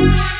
Bye.